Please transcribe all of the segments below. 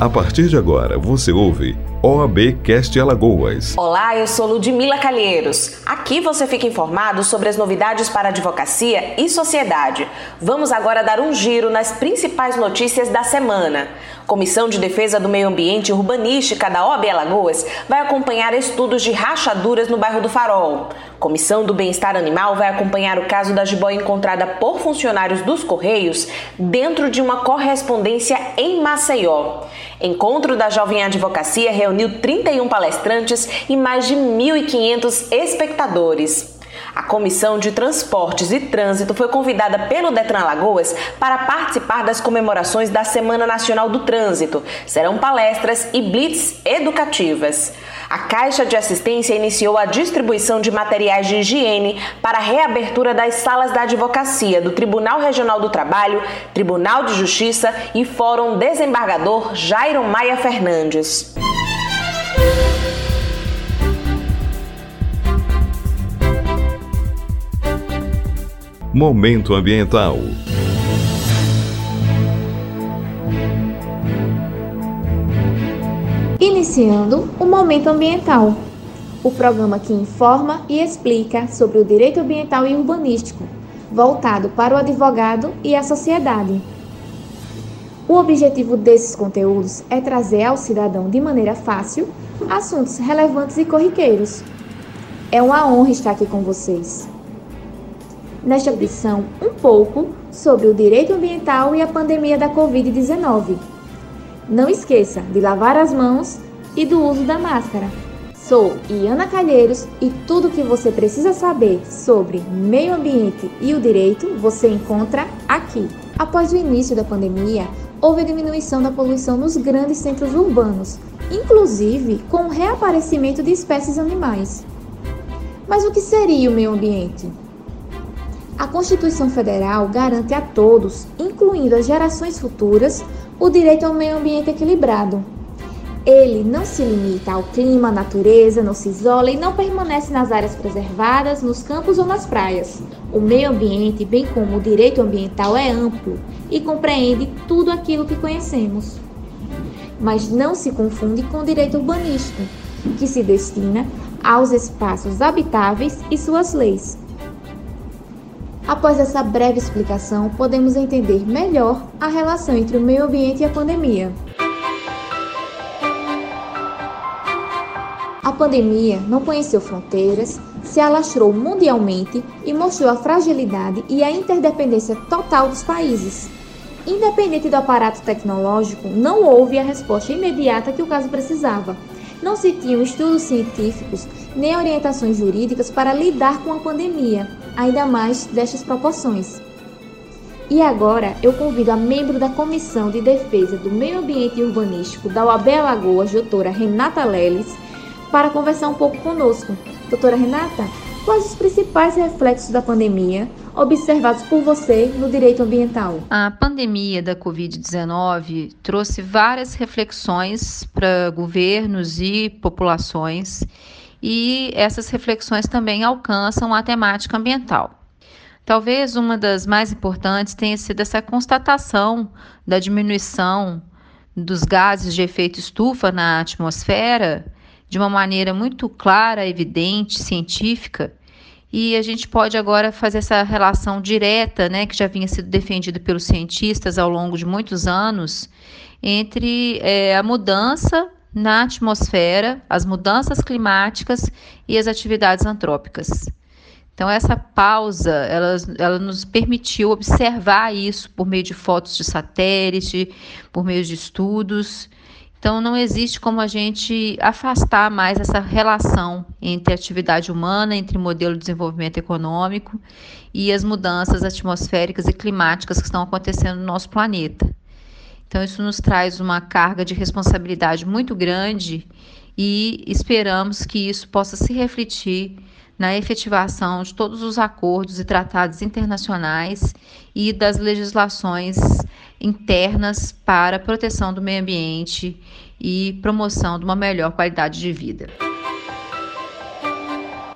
A partir de agora, você ouve OAB Cast Alagoas. Olá, eu sou Ludmila Calheiros. Aqui você fica informado sobre as novidades para advocacia e sociedade. Vamos agora dar um giro nas principais notícias da semana. Comissão de Defesa do Meio Ambiente e Urbanística da OAB Alagoas vai acompanhar estudos de rachaduras no bairro do Farol. Comissão do Bem-Estar Animal vai acompanhar o caso da jiboia encontrada por funcionários dos Correios dentro de uma correspondência em Maceió. Encontro da Jovem Advocacia reuniu 31 palestrantes e mais de 1.500 espectadores. A Comissão de Transportes e Trânsito foi convidada pelo Detran Lagoas para participar das comemorações da Semana Nacional do Trânsito. Serão palestras e blitz educativas. A Caixa de Assistência iniciou a distribuição de materiais de higiene para a reabertura das salas da advocacia do Tribunal Regional do Trabalho, Tribunal de Justiça e Fórum Desembargador Jairo Maia Fernandes. Momento Ambiental. Iniciando o Momento Ambiental, o programa que informa e explica sobre o direito ambiental e urbanístico, voltado para o advogado e a sociedade. O objetivo desses conteúdos é trazer ao cidadão de maneira fácil assuntos relevantes e corriqueiros. É uma honra estar aqui com vocês nesta edição um pouco sobre o direito ambiental e a pandemia da Covid-19. Não esqueça de lavar as mãos e do uso da máscara. Sou Iana Calheiros e tudo o que você precisa saber sobre meio ambiente e o direito você encontra aqui. Após o início da pandemia, houve a diminuição da poluição nos grandes centros urbanos, inclusive com o reaparecimento de espécies animais. Mas o que seria o meio ambiente? A Constituição Federal garante a todos, incluindo as gerações futuras, o direito ao meio ambiente equilibrado. Ele não se limita ao clima, à natureza, não se isola e não permanece nas áreas preservadas, nos campos ou nas praias. O meio ambiente, bem como o direito ambiental, é amplo e compreende tudo aquilo que conhecemos. Mas não se confunde com o direito urbanístico, que se destina aos espaços habitáveis e suas leis. Após essa breve explicação, podemos entender melhor a relação entre o meio ambiente e a pandemia. A pandemia não conheceu fronteiras, se alastrou mundialmente e mostrou a fragilidade e a interdependência total dos países. Independente do aparato tecnológico, não houve a resposta imediata que o caso precisava. Não se tinham estudos científicos nem orientações jurídicas para lidar com a pandemia, ainda mais destas proporções. E agora eu convido a membro da Comissão de Defesa do Meio Ambiente Urbanístico da UAB Alagoas, doutora Renata Leles, para conversar um pouco conosco. Doutora Renata, quais os principais reflexos da pandemia observados por você no direito ambiental? A pandemia da Covid-19 trouxe várias reflexões para governos e populações e essas reflexões também alcançam a temática ambiental. Talvez uma das mais importantes tenha sido essa constatação da diminuição dos gases de efeito estufa na atmosfera de uma maneira muito clara, evidente, científica, e a gente pode agora fazer essa relação direta, né, que já vinha sido defendida pelos cientistas ao longo de muitos anos, entre é, a mudança na atmosfera, as mudanças climáticas e as atividades antrópicas. Então, essa pausa, ela, ela nos permitiu observar isso por meio de fotos de satélite, por meio de estudos. Então, não existe como a gente afastar mais essa relação entre a atividade humana, entre o modelo de desenvolvimento econômico e as mudanças atmosféricas e climáticas que estão acontecendo no nosso planeta. Então, isso nos traz uma carga de responsabilidade muito grande e esperamos que isso possa se refletir na efetivação de todos os acordos e tratados internacionais e das legislações internas para proteção do meio ambiente e promoção de uma melhor qualidade de vida.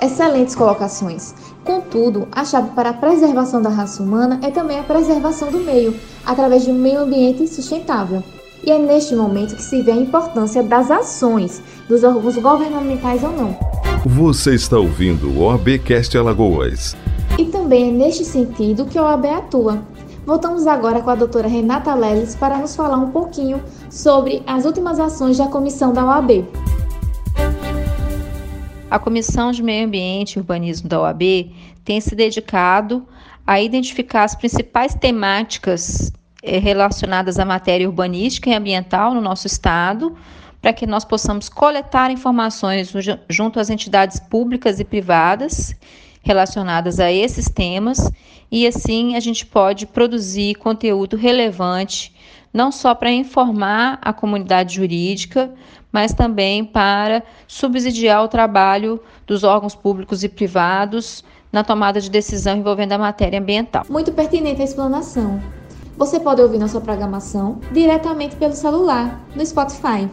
Excelentes colocações. Contudo, a chave para a preservação da raça humana é também a preservação do meio, através de um meio ambiente sustentável. E é neste momento que se vê a importância das ações dos órgãos governamentais ou não. Você está ouvindo o OABcast Alagoas. E também é neste sentido que a OAB atua. Voltamos agora com a doutora Renata Leles para nos falar um pouquinho sobre as últimas ações da comissão da OAB. A Comissão de Meio Ambiente e Urbanismo da OAB tem se dedicado a identificar as principais temáticas eh, relacionadas à matéria urbanística e ambiental no nosso estado, para que nós possamos coletar informações junto às entidades públicas e privadas relacionadas a esses temas e assim a gente pode produzir conteúdo relevante não só para informar a comunidade jurídica, mas também para subsidiar o trabalho dos órgãos públicos e privados na tomada de decisão envolvendo a matéria ambiental. Muito pertinente a explanação. Você pode ouvir nossa programação diretamente pelo celular, no Spotify.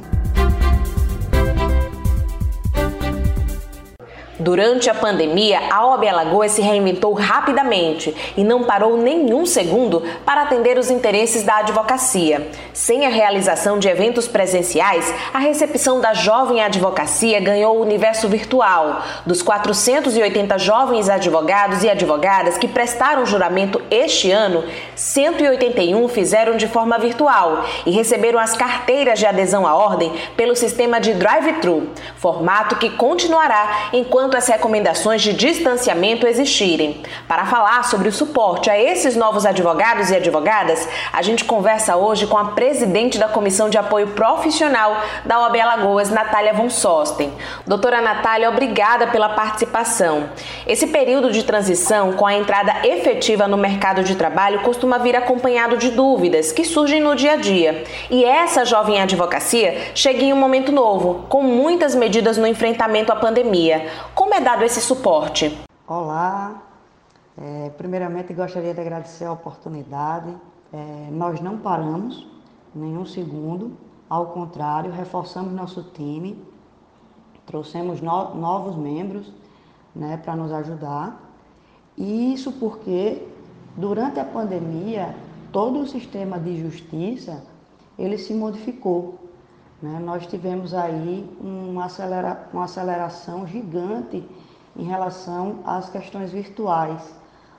Durante a pandemia, a OAB Alagoas se reinventou rapidamente e não parou nenhum segundo para atender os interesses da advocacia. Sem a realização de eventos presenciais, a recepção da jovem advocacia ganhou o universo virtual. Dos 480 jovens advogados e advogadas que prestaram juramento este ano, 181 fizeram de forma virtual e receberam as carteiras de adesão à ordem pelo sistema de drive-thru, formato que continuará enquanto enquanto as recomendações de distanciamento existirem. Para falar sobre o suporte a esses novos advogados e advogadas, a gente conversa hoje com a presidente da Comissão de Apoio Profissional da OAB Alagoas, Natália Von Sosten. Doutora Natália, obrigada pela participação. Esse período de transição com a entrada efetiva no mercado de trabalho costuma vir acompanhado de dúvidas que surgem no dia a dia. E essa jovem advocacia chega em um momento novo, com muitas medidas no enfrentamento à pandemia. Como é dado esse suporte? Olá, é, primeiramente gostaria de agradecer a oportunidade. É, nós não paramos nenhum segundo, ao contrário, reforçamos nosso time, trouxemos no, novos membros né, para nos ajudar. E isso porque durante a pandemia todo o sistema de justiça ele se modificou. Né? Nós tivemos aí uma, acelera, uma aceleração gigante em relação às questões virtuais,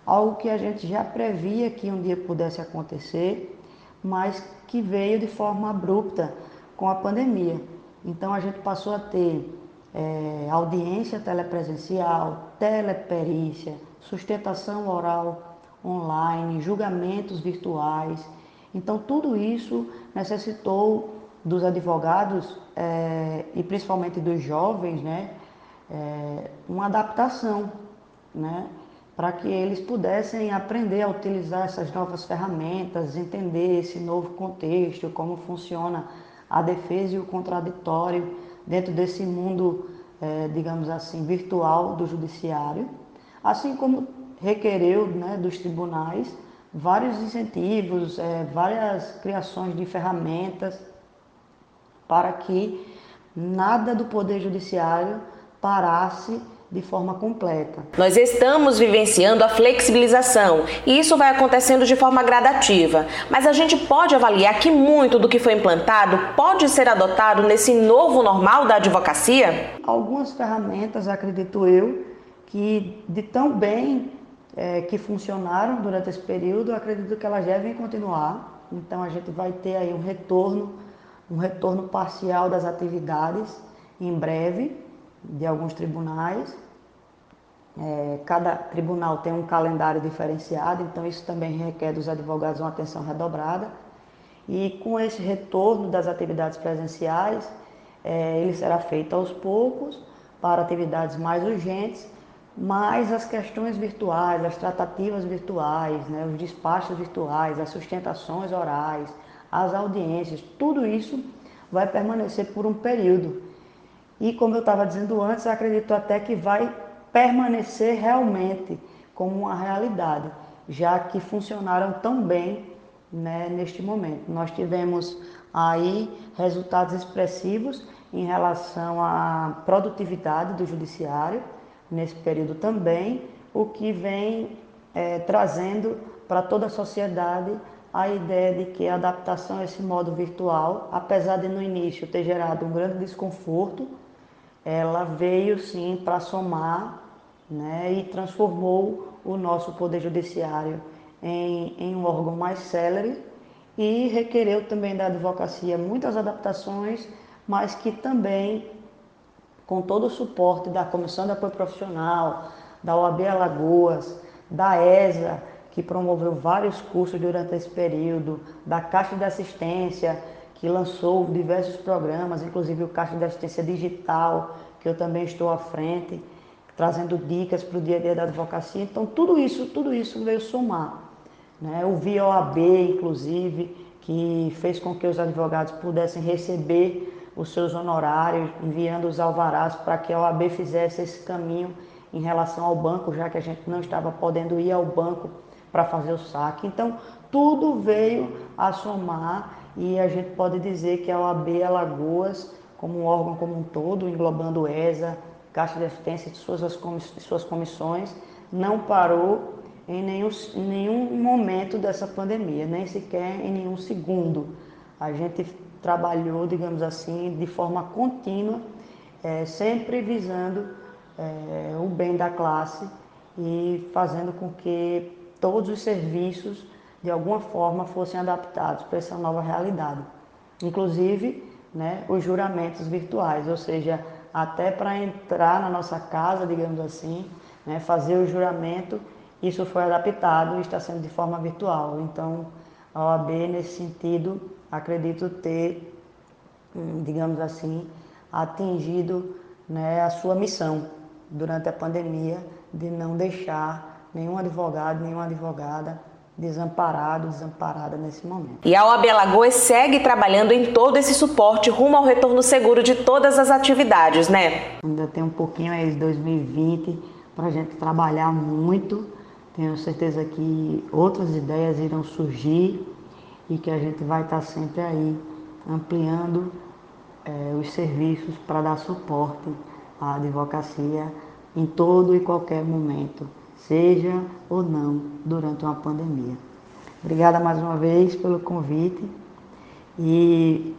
algo que a gente já previa que um dia pudesse acontecer, mas que veio de forma abrupta com a pandemia. Então a gente passou a ter é, audiência telepresencial, teleperícia, sustentação oral online, julgamentos virtuais. Então tudo isso necessitou dos advogados é, e principalmente dos jovens, né, é, uma adaptação, né, para que eles pudessem aprender a utilizar essas novas ferramentas, entender esse novo contexto, como funciona a defesa e o contraditório dentro desse mundo, é, digamos assim, virtual do judiciário, assim como requereu né, dos tribunais vários incentivos, é, várias criações de ferramentas para que nada do Poder Judiciário parasse de forma completa. Nós estamos vivenciando a flexibilização e isso vai acontecendo de forma gradativa, mas a gente pode avaliar que muito do que foi implantado pode ser adotado nesse novo normal da advocacia? Algumas ferramentas, acredito eu, que de tão bem é, que funcionaram durante esse período, acredito que elas devem continuar. Então a gente vai ter aí um retorno um retorno parcial das atividades em breve de alguns tribunais. É, cada tribunal tem um calendário diferenciado, então isso também requer dos advogados uma atenção redobrada. E com esse retorno das atividades presenciais, é, ele será feito aos poucos para atividades mais urgentes, mas as questões virtuais, as tratativas virtuais, né, os despachos virtuais, as sustentações orais, as audiências, tudo isso vai permanecer por um período. E como eu estava dizendo antes, acredito até que vai permanecer realmente como uma realidade, já que funcionaram tão bem né, neste momento. Nós tivemos aí resultados expressivos em relação à produtividade do judiciário nesse período também, o que vem é, trazendo para toda a sociedade a ideia de que a adaptação a esse modo virtual, apesar de no início ter gerado um grande desconforto, ela veio sim para somar né, e transformou o nosso Poder Judiciário em, em um órgão mais célere e requereu também da advocacia muitas adaptações, mas que também, com todo o suporte da Comissão de Apoio Profissional, da OAB Alagoas, da ESA, que promoveu vários cursos durante esse período, da Caixa de Assistência, que lançou diversos programas, inclusive o Caixa de Assistência Digital, que eu também estou à frente, trazendo dicas para o dia a dia da advocacia. Então, tudo isso, tudo isso veio somar. Né? O VOAB, inclusive, que fez com que os advogados pudessem receber os seus honorários, enviando os alvarás para que a OAB fizesse esse caminho em relação ao banco, já que a gente não estava podendo ir ao banco para fazer o saque. Então, tudo veio a somar e a gente pode dizer que a OAB Alagoas, como um órgão como um todo, englobando ESA, Caixa de Assistência e suas, suas comissões, não parou em nenhum, em nenhum momento dessa pandemia, nem sequer em nenhum segundo. A gente trabalhou, digamos assim, de forma contínua, é, sempre visando é, o bem da classe e fazendo com que todos os serviços, de alguma forma, fossem adaptados para essa nova realidade. Inclusive, né, os juramentos virtuais, ou seja, até para entrar na nossa casa, digamos assim, né, fazer o juramento, isso foi adaptado e está sendo de forma virtual. Então, a OAB, nesse sentido, acredito ter, hum, digamos assim, atingido né, a sua missão durante a pandemia de não deixar nenhum advogado, nenhuma advogada desamparado, desamparada nesse momento. E a OAB Alagoas segue trabalhando em todo esse suporte rumo ao retorno seguro de todas as atividades, né? Ainda tem um pouquinho aí de 2020 para a gente trabalhar muito. Tenho certeza que outras ideias irão surgir e que a gente vai estar sempre aí ampliando é, os serviços para dar suporte à advocacia em todo e qualquer momento seja ou não durante uma pandemia. Obrigada mais uma vez pelo convite e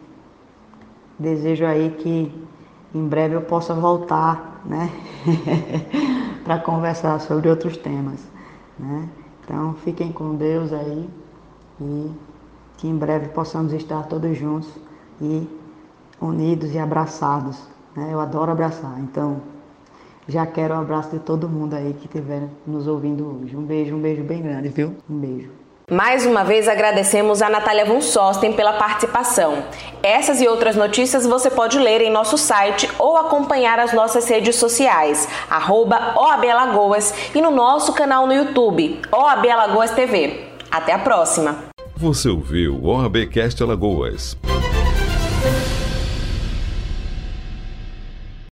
desejo aí que em breve eu possa voltar, né, para conversar sobre outros temas, né? Então fiquem com Deus aí e que em breve possamos estar todos juntos e unidos e abraçados. Né? Eu adoro abraçar, então já quero o um abraço de todo mundo aí que estiver nos ouvindo hoje. Um beijo, um beijo bem grande, viu? Um beijo. Mais uma vez agradecemos a Natália Von Sosten pela participação. Essas e outras notícias você pode ler em nosso site ou acompanhar as nossas redes sociais, arroba OAB Alagoas e no nosso canal no YouTube, OAB Alagoas TV. Até a próxima! Você ouviu o OABcast Alagoas.